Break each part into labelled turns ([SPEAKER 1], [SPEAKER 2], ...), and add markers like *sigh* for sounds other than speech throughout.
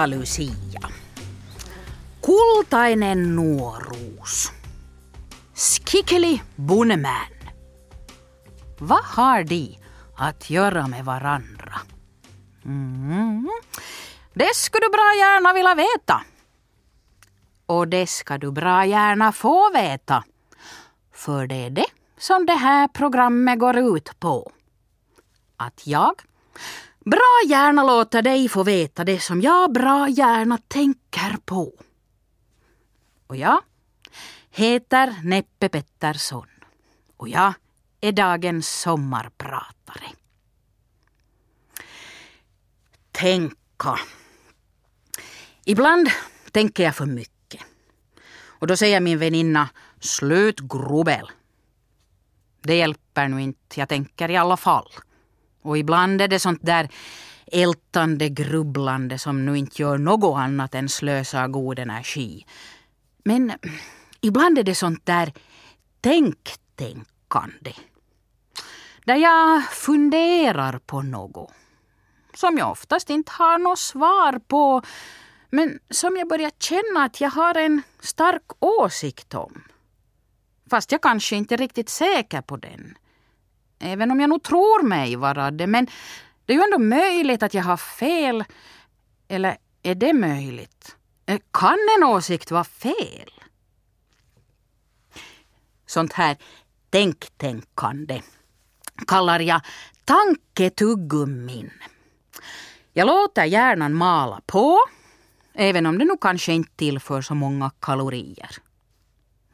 [SPEAKER 1] Santa Lucia. Kultainen nuoruus. Skikeli Bunneman. Vad har de att göra med varandra? Mm. Det skulle du bra gärna vilja veta. Och det ska du bra gärna få veta. För det är det som det här programmet går ut på. Att jag bra gärna låter dig få veta det som jag bra gärna tänker på. Och jag heter Neppe Pettersson. Och jag är dagens sommarpratare. Tänka. Ibland tänker jag för mycket. Och då säger min väninna, slut grubbel. Det hjälper nu inte, jag tänker i alla fall. Och ibland är det sånt där ältande grubblande som nu inte gör något annat än slösa god energi. Men ibland är det sånt där tänktänkande. Där jag funderar på något. Som jag oftast inte har något svar på. Men som jag börjar känna att jag har en stark åsikt om. Fast jag kanske inte är riktigt säker på den. Även om jag nog tror mig vara det. Men det är ju ändå möjligt att jag har fel. Eller är det möjligt? Eh, kan en åsikt vara fel? Sånt här tänktänkande kallar jag tanketuggummin. Jag låter hjärnan mala på, även om det nog kanske inte tillför så många kalorier.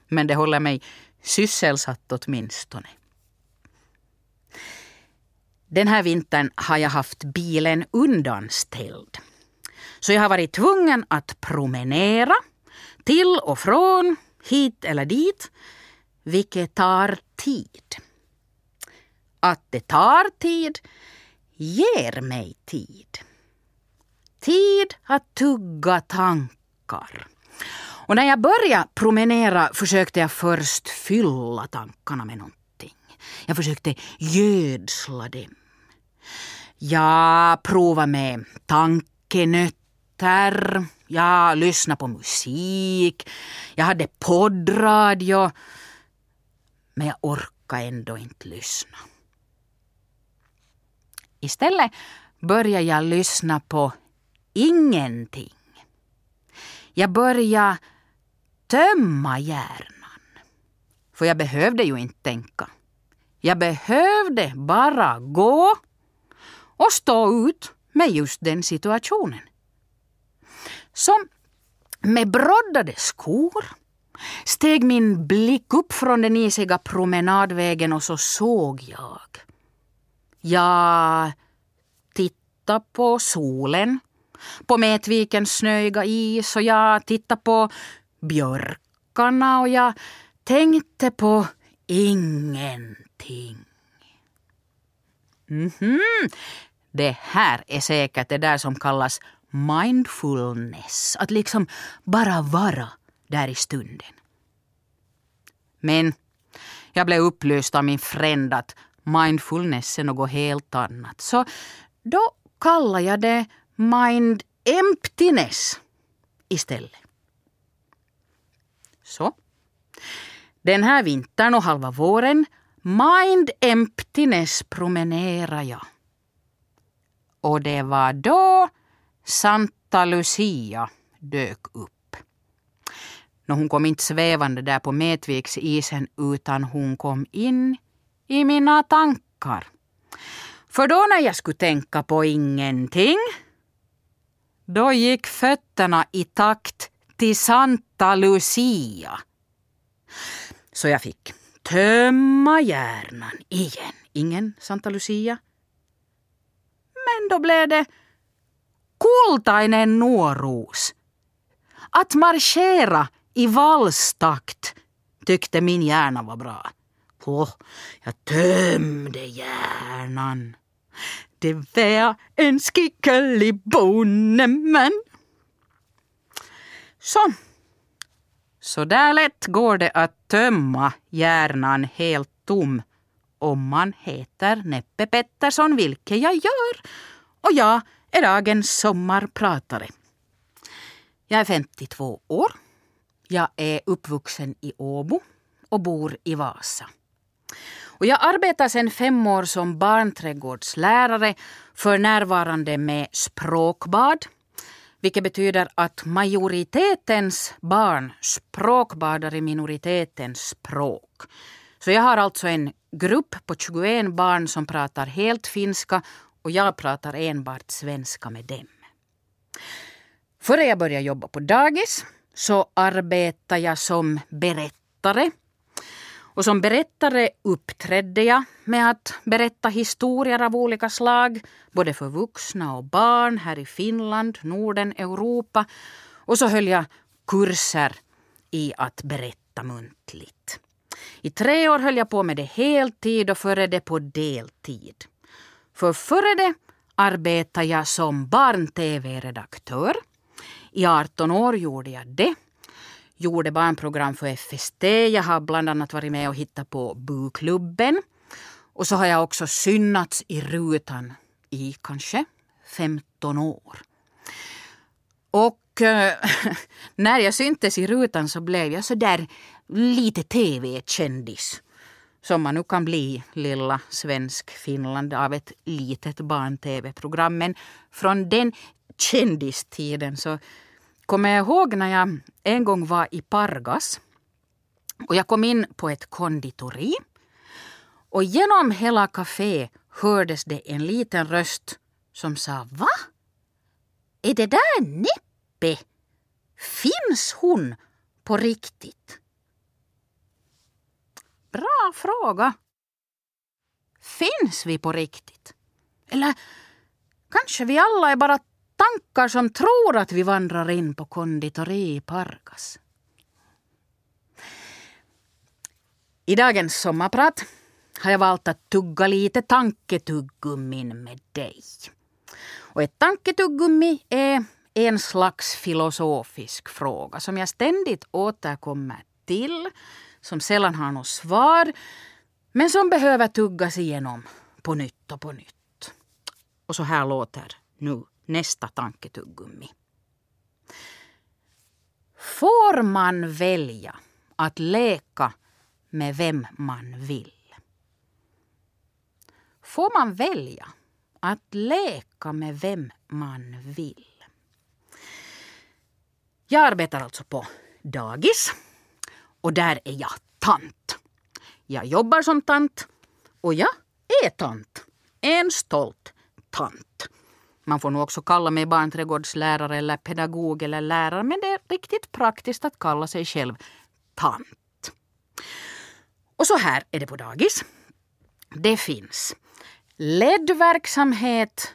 [SPEAKER 1] Men det håller mig sysselsatt åtminstone. Den här vintern har jag haft bilen undanställd. Så jag har varit tvungen att promenera till och från, hit eller dit, vilket tar tid. Att det tar tid ger mig tid. Tid att tugga tankar. Och när jag började promenera försökte jag först fylla tankarna med någonting. Jag försökte gödsla dem. Jag provade med tankenötter. Jag lyssnade på musik. Jag hade poddradio. Men jag orkade ändå inte lyssna. Istället började jag lyssna på ingenting. Jag började tömma hjärnan. För jag behövde ju inte tänka. Jag behövde bara gå och stå ut med just den situationen. Som med broddade skor steg min blick upp från den isiga promenadvägen och så såg jag. Jag tittade på solen, på Mätvikens snöiga is och jag tittade på björkarna och jag tänkte på ingenting. Mm -hmm. Det här är säkert det där som kallas mindfulness. Att liksom bara vara där i stunden. Men jag blev upplyst av min fränd att mindfulness är något helt annat. Så då kallar jag det mind emptiness istället. Så. Den här vintern och halva våren mind emptiness promenerar jag. Och det var då Santa Lucia dök upp. Nå, hon kom inte svävande där på Metviksisen utan hon kom in i mina tankar. För då när jag skulle tänka på ingenting, då gick fötterna i takt till Santa Lucia. Så jag fick tömma hjärnan igen. Ingen Santa Lucia. Men då blev det kultainen nuoruus. Att marschera i valstakt tyckte min hjärna var bra. Oh, jag tömde hjärnan. Det var en skickeliboneman. Så. Så där lätt går det att tömma hjärnan helt tom om man heter Neppe Pettersson, vilket jag gör. Och jag är dagens sommarpratare. Jag är 52 år. Jag är uppvuxen i Åbo och bor i Vasa. Och jag arbetar sedan fem år som barnträdgårdslärare, för närvarande med språkbad. Vilket betyder att majoritetens barn språkbadar i minoritetens språk. Så jag har alltså en grupp på 21 barn som pratar helt finska och jag pratar enbart svenska med dem. Före jag började jobba på dagis så arbetade jag som berättare. Och som berättare uppträdde jag med att berätta historier av olika slag, både för vuxna och barn här i Finland, Norden, Europa. Och så höll jag kurser i att berätta muntligt. I tre år höll jag på med det heltid och före det på deltid. För före det arbetade jag som barn-tv-redaktör. I 18 år gjorde jag det. Gjorde barnprogram för FST. Jag har bland annat varit med och hittat på Buklubben. Och så har jag också synnats i rutan i kanske 15 år. Och äh, *laughs* när jag syntes i rutan så blev jag så där lite tv-kändis. Som man nu kan bli, lilla svensk Finland, av ett litet barn-tv-program. Men från den kändistiden så kommer jag ihåg när jag en gång var i Pargas. Och jag kom in på ett konditori. Och genom hela kaféet hördes det en liten röst som sa Va? Är det där Neppe? Finns hon på riktigt? Bra fråga. Finns vi på riktigt? Eller kanske vi alla är bara tankar som tror att vi vandrar in på konditori i Pargas. I dagens sommarprat har jag valt att tugga lite tanketuggummin med dig. Och ett tanketuggummi är en slags filosofisk fråga som jag ständigt återkommer till som sällan har något svar men som behöver tuggas igenom på nytt och på nytt. Och så här låter nu nästa tanketuggummi. Får man välja att leka med vem man vill? Får man välja att leka med vem man vill? Jag arbetar alltså på dagis och där är jag tant. Jag jobbar som tant och jag är tant. En stolt tant. Man får nog också kalla mig barnträdgårdslärare eller pedagog eller lärare men det är riktigt praktiskt att kalla sig själv tant. Och så här är det på dagis. Det finns leddverksamhet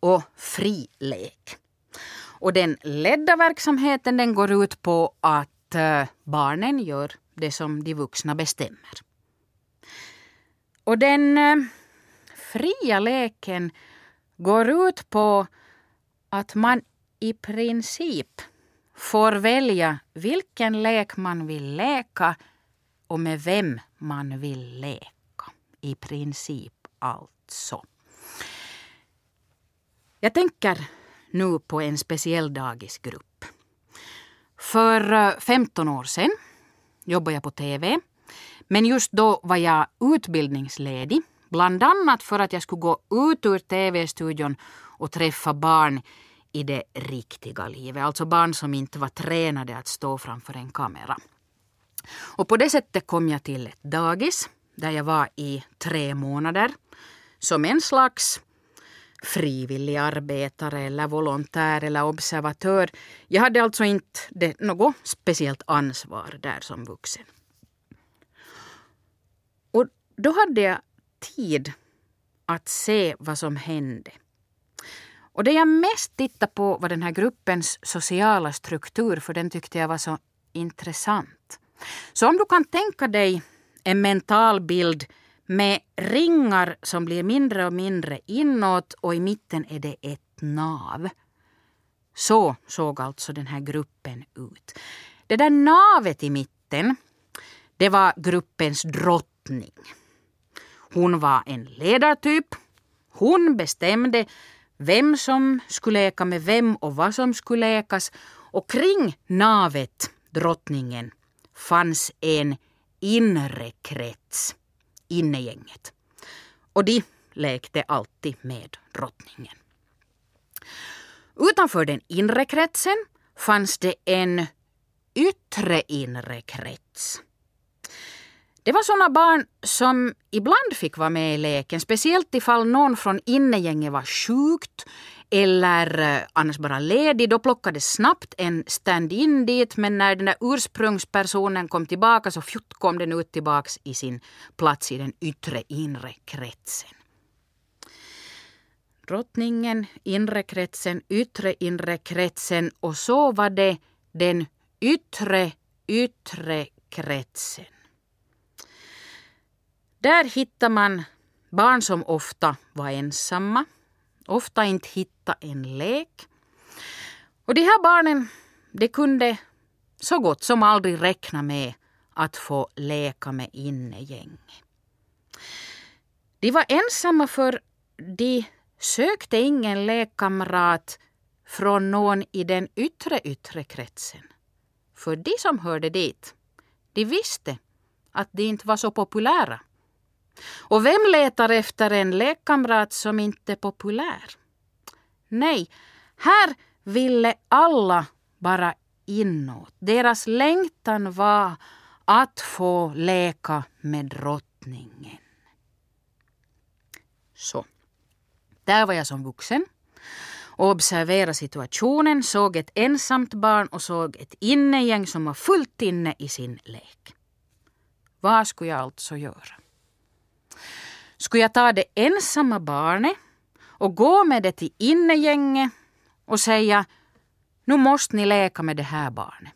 [SPEAKER 1] och frilek. Och den ledda verksamheten den går ut på att eh, barnen gör det som de vuxna bestämmer. Och den eh, fria leken går ut på att man i princip får välja vilken lek man vill leka och med vem man vill leka. I princip alltså. Jag tänker nu på en speciell dagisgrupp. För eh, 15 år sedan jobbade jag på TV. Men just då var jag utbildningsledig. Bland annat för att jag skulle gå ut ur TV-studion och träffa barn i det riktiga livet. Alltså barn som inte var tränade att stå framför en kamera. Och på det sättet kom jag till ett dagis där jag var i tre månader som en slags frivillig arbetare eller volontär eller observatör. Jag hade alltså inte det, något speciellt ansvar där som vuxen. Och då hade jag tid att se vad som hände. Och det jag mest tittade på var den här gruppens sociala struktur för den tyckte jag var så intressant. Så om du kan tänka dig en mental bild med ringar som blir mindre och mindre inåt och i mitten är det ett nav. Så såg alltså den här gruppen ut. Det där navet i mitten, det var gruppens drottning. Hon var en ledartyp. Hon bestämde vem som skulle leka med vem och vad som skulle lekas och kring navet, drottningen, fanns en inre krets, innegänget. Och de lekte alltid med drottningen. Utanför den inre kretsen fanns det en yttre inre krets. Det var sådana barn som ibland fick vara med i leken, speciellt ifall någon från innegänget var sjukt eller eh, annars bara ledig. Då plockades snabbt en stand-in dit men när den där ursprungspersonen kom tillbaka så fjutt kom den ut tillbaks i sin plats i den yttre inre kretsen. Drottningen, inre kretsen, yttre inre kretsen och så var det den yttre yttre kretsen. Där hittar man barn som ofta var ensamma, ofta inte hittade en lek. Och de här barnen de kunde så gott som aldrig räkna med att få leka med innegäng. De var ensamma för de sökte ingen lekkamrat från någon i den yttre yttre kretsen. För de som hörde dit, de visste att de inte var så populära. Och vem letar efter en lekkamrat som inte är populär? Nej, här ville alla bara inåt. Deras längtan var att få leka med drottningen. Så, där var jag som vuxen och observerade situationen, såg ett ensamt barn och såg ett innegäng som var fullt inne i sin lek. Vad skulle jag alltså göra? Skulle jag ta det ensamma barnet och gå med det till innegänget och säga nu måste ni leka med det här barnet.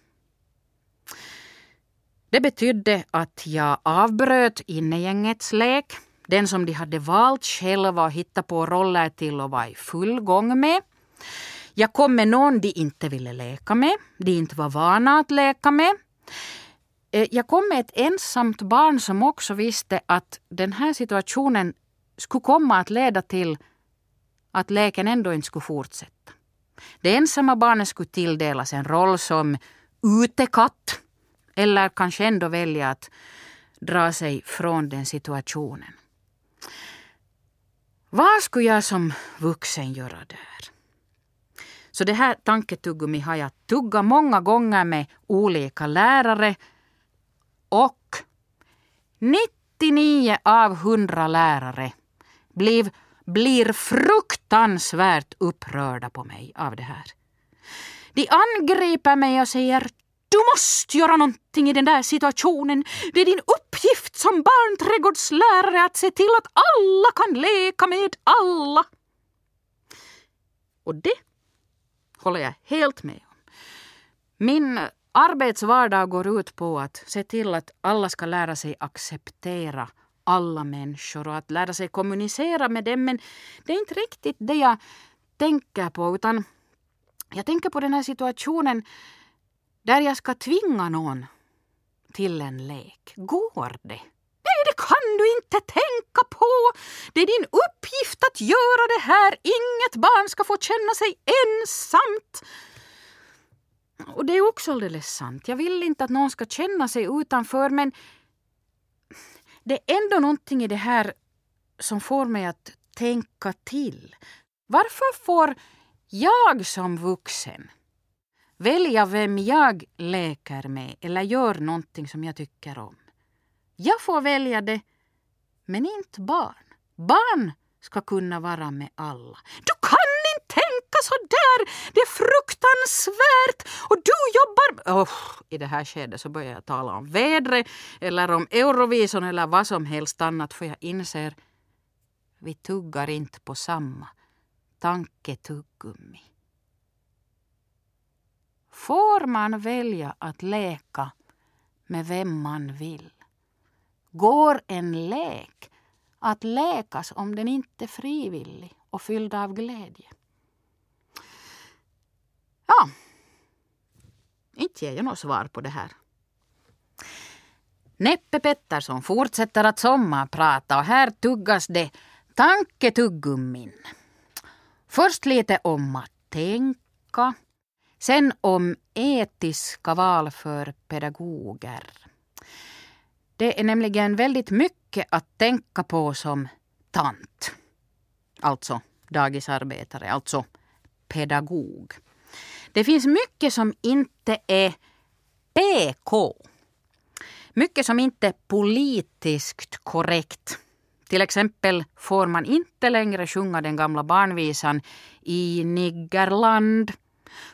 [SPEAKER 1] Det betydde att jag avbröt innegängets lek, den som de hade valt själva och hittat på roller till och var i full gång med. Jag kom med någon de inte ville leka med, de inte var vana att leka med. Eh, jag kom med ett ensamt barn som också visste att den här situationen skulle komma att leda till att leken ändå inte skulle fortsätta. Det ensamma barnet skulle tilldelas en roll som utekatt eller kanske ändå välja att dra sig från den situationen. Vad skulle jag som vuxen göra där? Så det här tanketuggummi har jag tuggat många gånger med olika lärare och 99 av 100 lärare blev, blir fruktansvärt upprörda på mig av det här. De angriper mig och säger du måste göra någonting i den där situationen. Det är din uppgift som barnträdgårdslärare att se till att alla kan leka med alla. Och det håller jag helt med om. Min arbetsvardag går ut på att se till att alla ska lära sig acceptera alla människor och att lära sig kommunicera med dem. Men det är inte riktigt det jag tänker på utan jag tänker på den här situationen där jag ska tvinga någon till en lek. Går det? Nej, det kan du inte tänka på. Det är din uppgift att göra det här. Inget barn ska få känna sig ensamt. Och det är också alldeles sant. Jag vill inte att någon ska känna sig utanför men det är ändå någonting i det här som får mig att tänka till. Varför får jag som vuxen välja vem jag leker med eller gör någonting som jag tycker om? Jag får välja det, men inte barn. Barn ska kunna vara med alla. Du kan tänka så där! Det är fruktansvärt! Och du jobbar... Oh, I det här skedet så börjar jag tala om vädret eller om Eurovision eller vad som helst annat för jag inser vi tuggar inte på samma tanketuggummi. Får man välja att leka med vem man vill? Går en lek att läkas om den inte är frivillig och fylld av glädje? Ja, inte ger jag något svar på det här. Neppe Pettersson fortsätter att sommarprata och här tuggas det tanketuggummin. Först lite om att tänka. Sen om etiska val för pedagoger. Det är nämligen väldigt mycket att tänka på som tant. Alltså dagisarbetare, alltså pedagog. Det finns mycket som inte är PK. Mycket som inte är politiskt korrekt. Till exempel får man inte längre sjunga den gamla barnvisan i niggerland.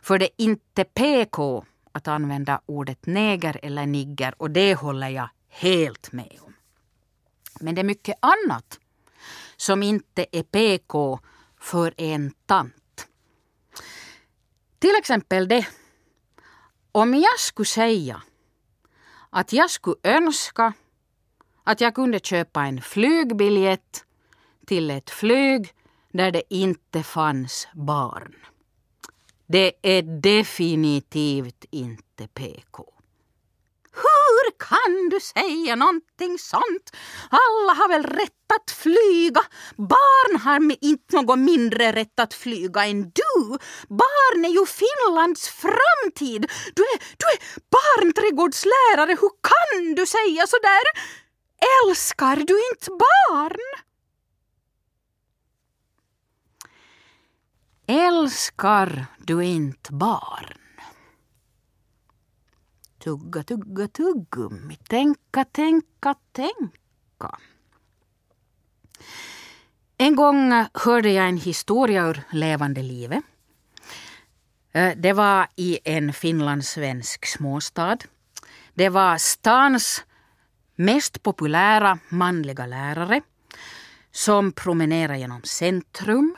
[SPEAKER 1] För det är inte PK att använda ordet neger eller nigger och det håller jag helt med om. Men det är mycket annat som inte är PK för en tant. Till exempel det. Om jag skulle säga att jag skulle önska att jag kunde köpa en flygbiljett till ett flyg där det inte fanns barn. Det är definitivt inte PK. Hur kan du säga någonting sånt? Alla har väl rätt att flyga? Barn har inte något mindre rätt att flyga än du. Barn är ju Finlands framtid. Du är, du är barnträdgårdslärare. Hur kan du säga så där? Älskar du inte barn? Älskar du inte barn? Tugga, tugga, tuggummi. Tänka, tänka, tänka. En gång eh, hörde jag en historia ur levande livet. Eh, det var i en finlandssvensk småstad. Det var stans mest populära manliga lärare som promenerade genom centrum.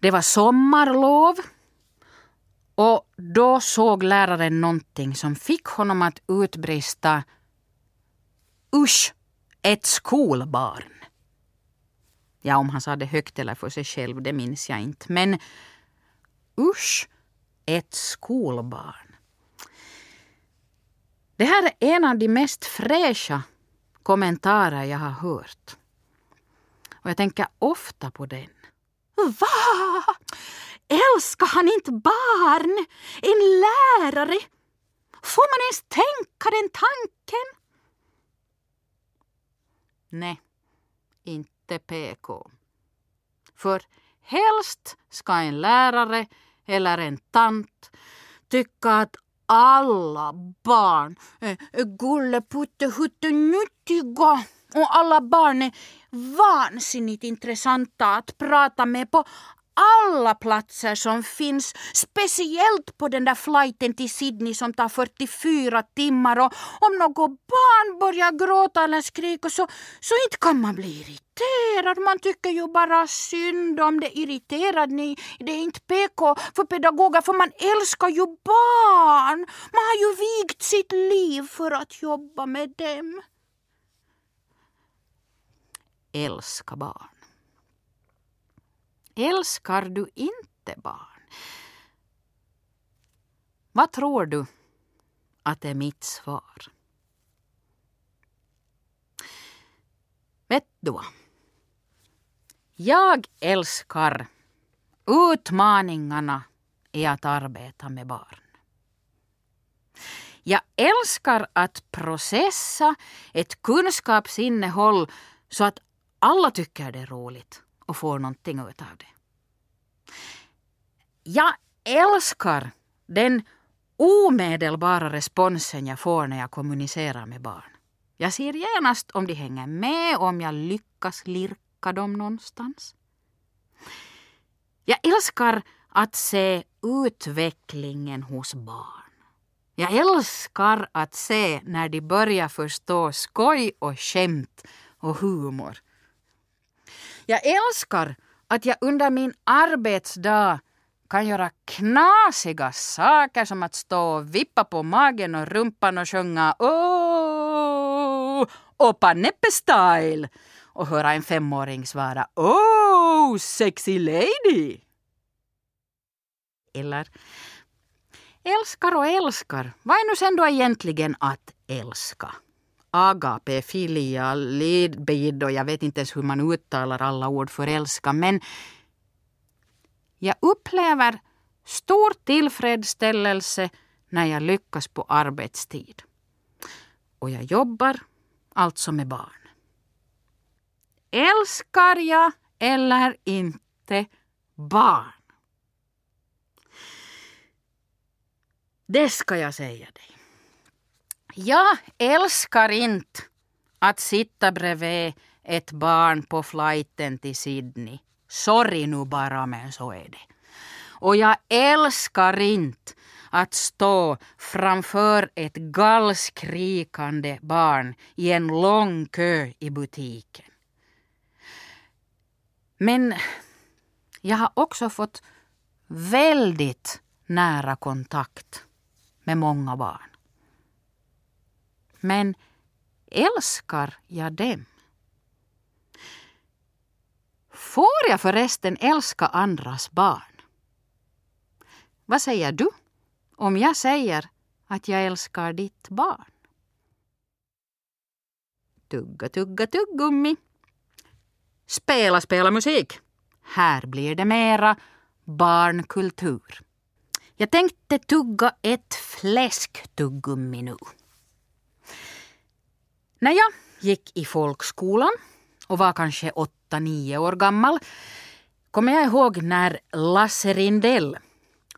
[SPEAKER 1] Det var sommarlov och då såg läraren någonting som fick honom att utbrista Usch, ett skolbarn. Ja, om han sa det högt eller för sig själv, det minns jag inte. Men usch, ett skolbarn. Det här är en av de mest fräscha kommentarer jag har hört. Och jag tänker ofta på den. Va? Älskar han inte barn? En lärare? Får man ens tänka den tanken? Nej, inte PK. För helst ska en lärare eller en tant tycka att alla barn eh, är gulleputtehuttenuttiga. och alla barn är vansinnigt intressanta att prata med på alla platser som finns, speciellt på den där flighten till Sydney som tar 44 timmar och om något barn börjar gråta eller skrika så, så inte kan man bli irriterad. Man tycker ju bara synd om det irriterad. Ni, det är inte PK för pedagoger för man älskar ju barn. Man har ju vigt sitt liv för att jobba med dem. Älska barn. Älskar du inte barn? Vad tror du att är mitt svar? Vet du vad? Jag älskar utmaningarna i att arbeta med barn. Jag älskar att processa ett kunskapsinnehåll så att alla tycker det är roligt och får någonting ut av det. Jag älskar den omedelbara responsen jag får när jag kommunicerar med barn. Jag ser genast om de hänger med och om jag lyckas lirka dem någonstans. Jag älskar att se utvecklingen hos barn. Jag älskar att se när de börjar förstå skoj och skämt och humor. Jag älskar att jag under min arbetsdag kan göra knasiga saker som att stå och vippa på magen och rumpan och sjunga Åh! Opa Neppe-style och höra en femåring svara Oh, sexy lady. Eller älskar och älskar. Vad är nu sen då egentligen att älska? Agape, filia, lidbid och jag vet inte ens hur man uttalar alla ord för älska. Men Jag upplever stor tillfredsställelse när jag lyckas på arbetstid. Och jag jobbar alltså med barn. Älskar jag eller inte barn? Det ska jag säga dig. Jag älskar inte att sitta bredvid ett barn på flighten till Sydney. Sorry nu bara, men så är det. Och jag älskar inte att stå framför ett gallskrikande barn i en lång kö i butiken. Men jag har också fått väldigt nära kontakt med många barn. Men älskar jag dem? Får jag förresten älska andras barn? Vad säger du om jag säger att jag älskar ditt barn? Tugga, tugga, tuggummi. Spela, spela musik. Här blir det mera barnkultur. Jag tänkte tugga ett fläsktuggummi nu. När jag gick i folkskolan och var kanske åtta, nio år gammal kommer jag ihåg när Lasse Rindell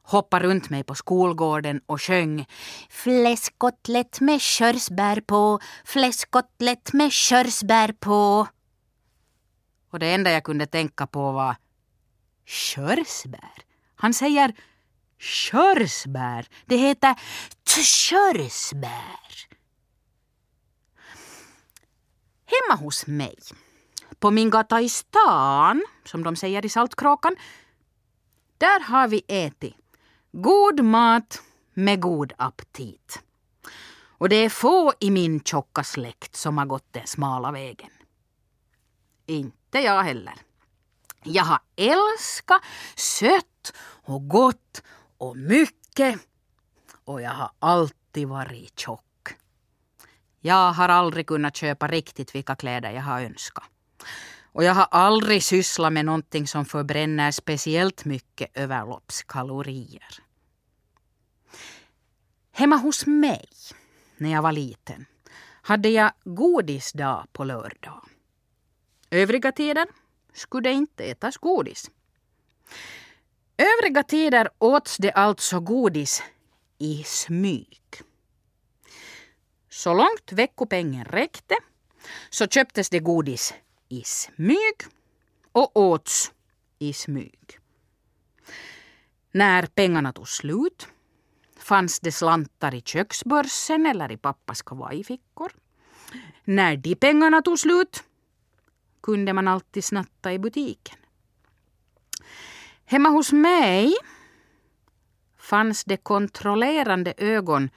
[SPEAKER 1] hoppade runt mig på skolgården och sjöng Fläskkotlett med körsbär på, fläskkotlett med körsbär på. Och det enda jag kunde tänka på var körsbär. Han säger körsbär. Det heter körsbär. Hemma hos mig, på min gata i stan, som de säger i Saltkråkan, där har vi ätit god mat med god aptit. Och det är få i min tjocka släkt som har gått den smala vägen. Inte jag heller. Jag har älskat sött och gott och mycket och jag har alltid varit tjock. Jag har aldrig kunnat köpa riktigt vilka kläder jag har önskat. Och jag har aldrig sysslat med någonting som förbränner speciellt mycket överloppskalorier. Hemma hos mig, när jag var liten, hade jag godisdag på lördag. Övriga tider skulle det inte ätas godis. Övriga tider åts det alltså godis i smyg. Så långt veckopengen räckte så köptes det godis i smyg och åts i smyg. När pengarna tog slut fanns det slantar i köksbörsen eller i pappas kavajfickor. När de pengarna tog slut kunde man alltid snatta i butiken. Hemma hos mig fanns det kontrollerande ögon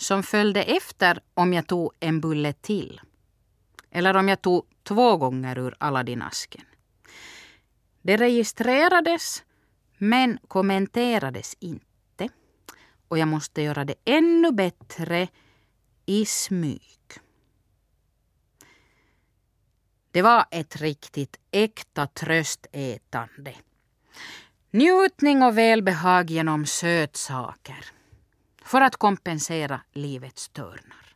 [SPEAKER 1] som följde efter om jag tog en bulle till. Eller om jag tog två gånger ur Aladdin-asken. Det registrerades men kommenterades inte. Och jag måste göra det ännu bättre i smyg. Det var ett riktigt äkta tröstätande. Njutning och välbehag genom sötsaker för att kompensera livets törnar.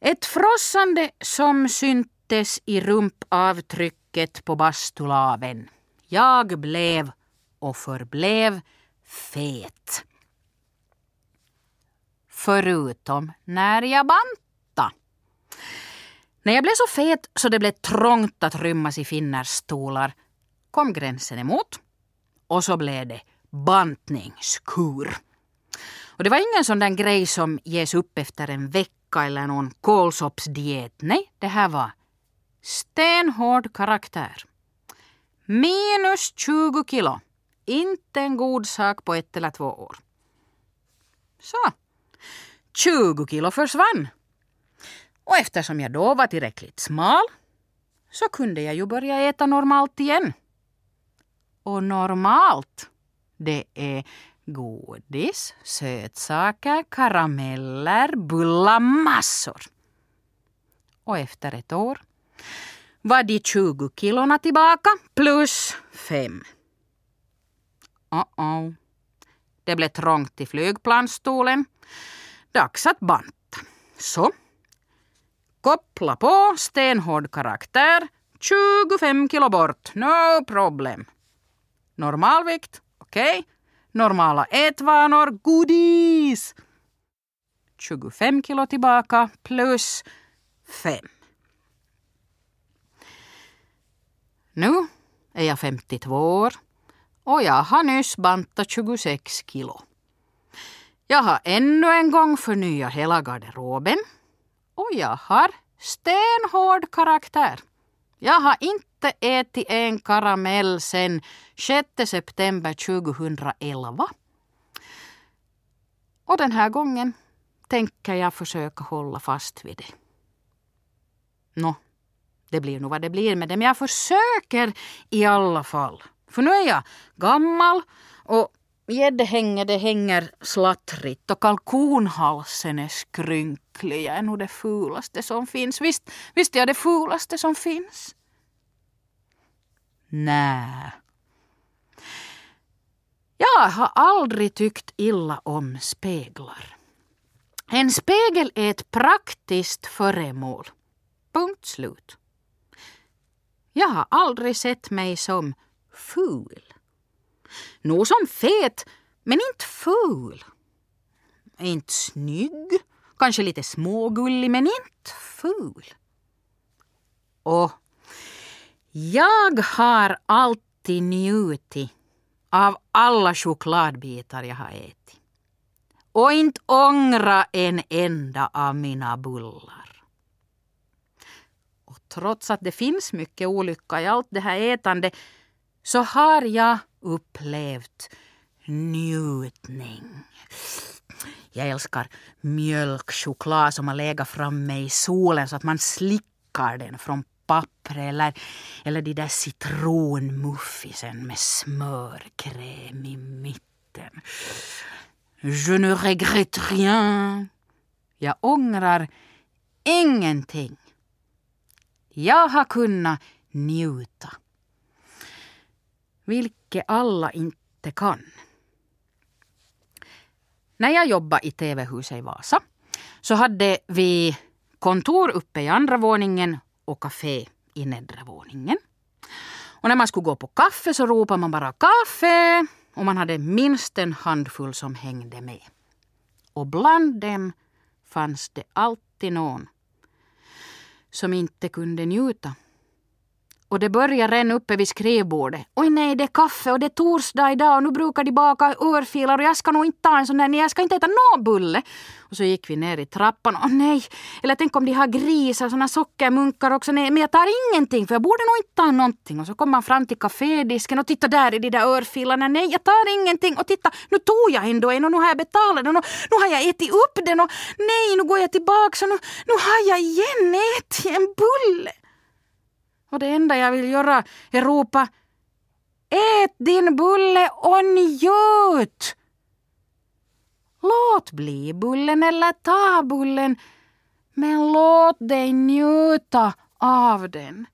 [SPEAKER 1] Ett frossande som syntes i rumpavtrycket på bastulaven. Jag blev och förblev fet. Förutom när jag banta. När jag blev så fet så det blev trångt att rymmas i finnarstolar kom gränsen emot och så blev det bantningskur. Och det var ingen sån där grej som ges upp efter en vecka eller någon kålsoppsdiet. Nej, det här var stenhård karaktär. Minus 20 kilo. Inte en god sak på ett eller två år. Så. 20 kilo försvann. Och eftersom jag då var tillräckligt smal så kunde jag ju börja äta normalt igen. Och normalt, det är godis, sötsaker, karameller, bullar, massor. Och efter ett år var de 20 kilona tillbaka plus fem. Uh-oh. Det blev trångt i flygplansstolen. Dags att banta. Så. Koppla på stenhård karaktär. 25 kilo bort. No problem. Normalvikt. Okej. Okay. Normala ätvanor. Godis. 25 kilo tillbaka plus 5. Nu är jag 52 år och jag har nyss bantat 26 kilo. Jag har ännu en gång förnyat hela garderoben och jag har stenhård karaktär. Jag har inte ätit en karamell sen 6 september 2011. Och den här gången tänker jag försöka hålla fast vid det. Nå, det blir nog vad det blir med det, men jag försöker i alla fall. För nu är jag gammal och gäddhänget det hänger slattrigt och kalkonhalsen är skrynklig. Jag är nog det fulaste som finns. Visst, visst är jag det fulaste som finns? Nä. Jag har aldrig tyckt illa om speglar. En spegel är ett praktiskt föremål. Punkt slut. Jag har aldrig sett mig som ful. Nog som fet, men inte ful. Inte snygg, kanske lite smågullig, men inte ful. Och jag har alltid njutit av alla chokladbitar jag har ätit. Och inte ångra en enda av mina bullar. Och trots att det finns mycket olycka i allt det här ätandet så har jag upplevt njutning. Jag älskar mjölkchoklad som har legat framme i solen så att man slickar den från pappret eller, eller de där citronmuffisen med smörkräm i mitten. Je ne regrette rien. Jag ångrar ingenting. Jag har kunnat njuta vilket alla inte kan. När jag jobbade i TV-huset i Vasa så hade vi kontor uppe i andra våningen och kafé i nedre våningen. Och när man skulle gå på kaffe så ropade man bara kaffe och man hade minst en handfull som hängde med. Och bland dem fanns det alltid någon som inte kunde njuta och det börjar redan uppe vid skrivbordet. Oj nej, det är kaffe och det är torsdag idag och nu brukar de baka örfilar och jag ska nog inte ta en sån där, nej jag ska inte äta någon bulle. Och så gick vi ner i trappan. Åh nej, eller tänk om de har grisar, såna sockermunkar också. Nej, men jag tar ingenting för jag borde nog inte ta någonting. Och så kom man fram till kafédisken och titta där i de där örfilarna. Nej, jag tar ingenting. Och titta, nu tog jag ändå en och nu har jag betalat den och nu har jag ätit upp den och nej, nu går jag tillbaka och nu, nu har jag igen ätit en bulle. Och det enda jag vill göra är ropa Ät din bulle och njut! Låt bli bullen eller ta bullen, men låt dig njuta av den.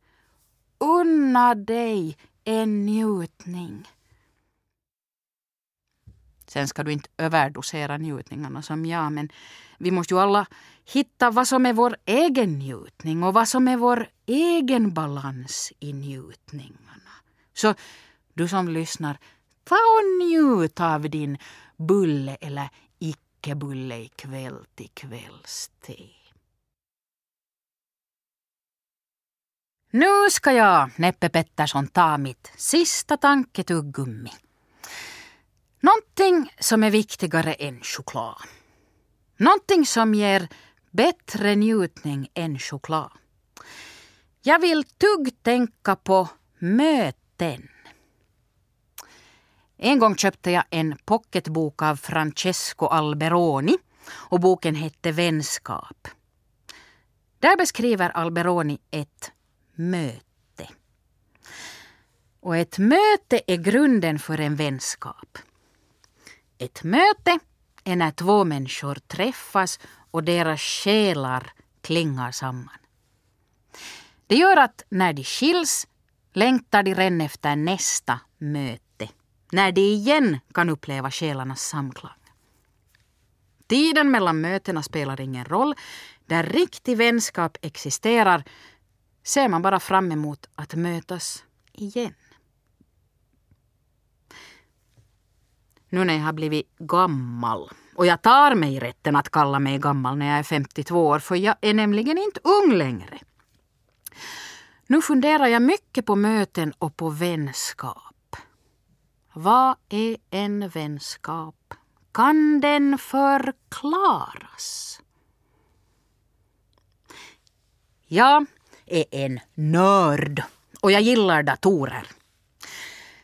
[SPEAKER 1] Unna dig en njutning. Sen ska du inte överdosera njutningarna som jag, men vi måste ju alla hitta vad som är vår egen njutning och vad som är vår egen balans i njutningarna. Så du som lyssnar, ta och njut av din bulle eller icke-bulle ikväll till kvällste. Nu ska jag, Neppe Pettersson, ta mitt sista tanketuggummi. Någonting som är viktigare än choklad. Någonting som ger bättre njutning än choklad. Jag vill tuggtänka på möten. En gång köpte jag en pocketbok av Francesco Alberoni och boken hette Vänskap. Där beskriver Alberoni ett möte. Och ett möte är grunden för en vänskap. Ett möte är när två människor träffas och deras själar klingar samman. Det gör att när de skiljs längtar de redan efter nästa möte, när de igen kan uppleva själarnas samklang. Tiden mellan mötena spelar ingen roll. Där riktig vänskap existerar ser man bara fram emot att mötas igen. Nu när jag har blivit gammal och jag tar mig rätten att kalla mig gammal när jag är 52 år för jag är nämligen inte ung längre. Nu funderar jag mycket på möten och på vänskap. Vad är en vänskap? Kan den förklaras? Jag är en nörd och jag gillar datorer.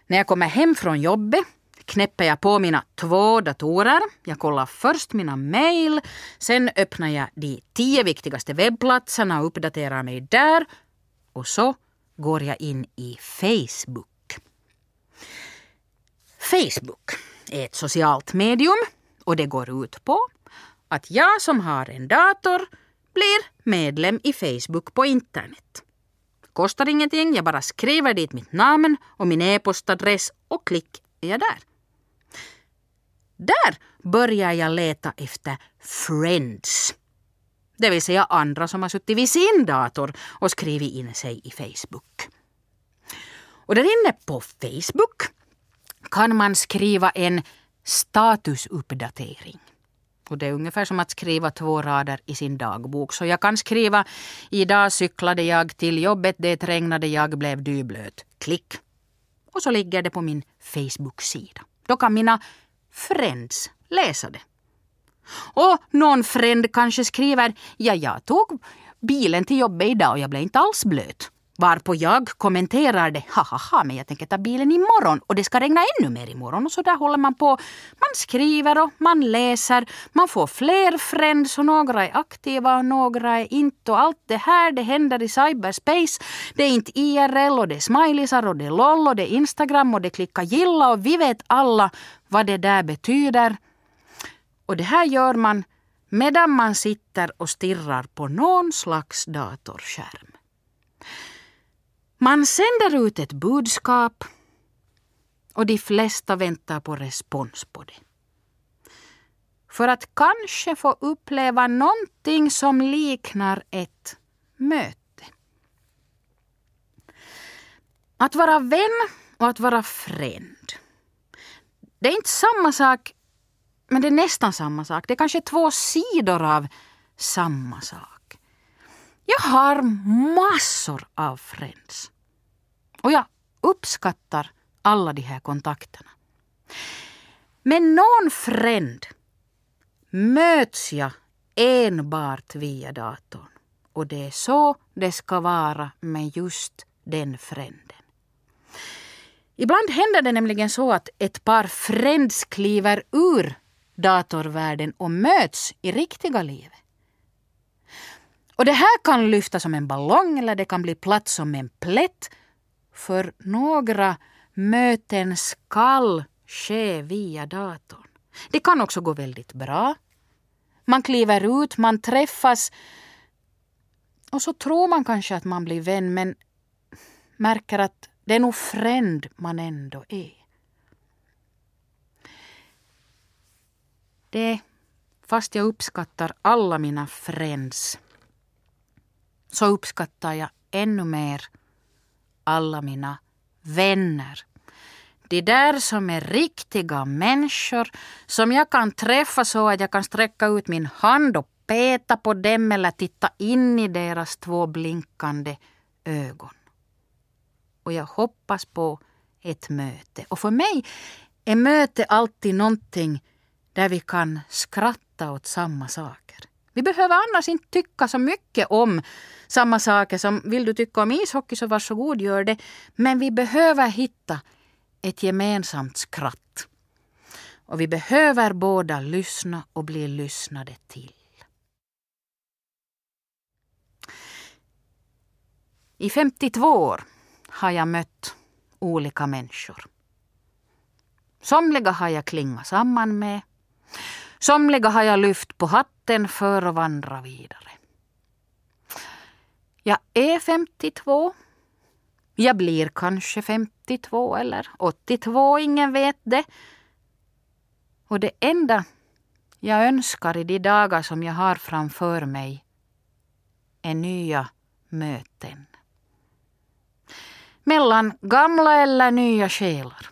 [SPEAKER 1] När jag kommer hem från jobbet knäpper jag på mina två datorer. Jag kollar först mina mejl, sen öppnar jag de tio viktigaste webbplatserna och uppdaterar mig där. Och så går jag in i Facebook. Facebook är ett socialt medium och det går ut på att jag som har en dator blir medlem i Facebook på internet. Kostar ingenting, jag bara skriver dit mitt namn och min e-postadress och klick är jag där. Där börjar jag leta efter friends. Det vill säga andra som har suttit vid sin dator och skrivit in sig i Facebook. Och där inne på Facebook kan man skriva en statusuppdatering. Och det är ungefär som att skriva två rader i sin dagbok. Så jag kan skriva idag cyklade jag till jobbet, det regnade, jag blev dyblöt. Klick. Och så ligger det på min Facebook-sida. Då kan mina friends läsa det. Och någon friend kanske skriver, ja jag tog bilen till jobbet idag och jag blev inte alls blöt. Varpå jag kommenterar det, haha, men jag tänker ta bilen imorgon och det ska regna ännu mer imorgon. Och så där håller man på. Man skriver och man läser, man får fler friends och några är aktiva och några är inte. Och allt det här det händer i cyberspace. Det är inte IRL och det är smileysar och det är LOL och det är Instagram och det klickar gilla och vi vet alla vad det där betyder. Och det här gör man medan man sitter och stirrar på någon slags datorskärm. Man sänder ut ett budskap och de flesta väntar på respons på det. För att kanske få uppleva någonting som liknar ett möte. Att vara vän och att vara fränd. Det är inte samma sak, men det är nästan samma sak. Det är kanske två sidor av samma sak. Jag har massor av friends. Och jag uppskattar alla de här kontakterna. Men någon friend möts jag enbart via datorn. Och det är så det ska vara med just den frienden. Ibland händer det nämligen så att ett par friends kliver ur datorvärlden och möts i riktiga livet. Och det här kan lyfta som en ballong eller det kan bli platt som en plätt för några möten skall ske via datorn. Det kan också gå väldigt bra. Man kliver ut, man träffas och så tror man kanske att man blir vän men märker att det är nog fränd man ändå är. Det, fast jag uppskattar alla mina friends, så uppskattar jag ännu mer alla mina vänner. De där som är riktiga människor som jag kan träffa så att jag kan sträcka ut min hand och peta på dem eller titta in i deras två blinkande ögon. Och jag hoppas på ett möte. Och för mig är möte alltid någonting där vi kan skratta åt samma saker. Vi behöver annars inte tycka så mycket om samma saker som vill du tycka om ishockey så varsågod gör det. Men vi behöver hitta ett gemensamt skratt. Och vi behöver båda lyssna och bli lyssnade till. I 52 år har jag mött olika människor. Somliga har jag klingat samman med. Somliga har jag lyft på hatten för att vandra vidare. Jag är 52. Jag blir kanske 52 eller 82, ingen vet det. Och det enda jag önskar i de dagar som jag har framför mig är nya möten. Mellan gamla eller nya själar.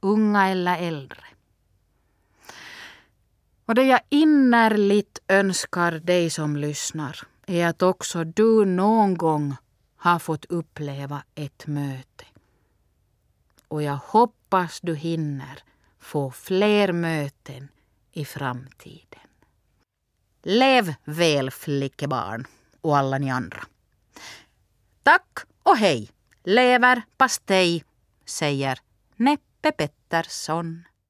[SPEAKER 1] Unga eller äldre. Och det jag innerligt önskar dig som lyssnar är att också du någon gång har fått uppleva ett möte. Och jag hoppas du hinner få fler möten i framtiden. Lev väl flickebarn och alla ni andra. Tack och hej! Lever pastej, säger Neppe Pettersson.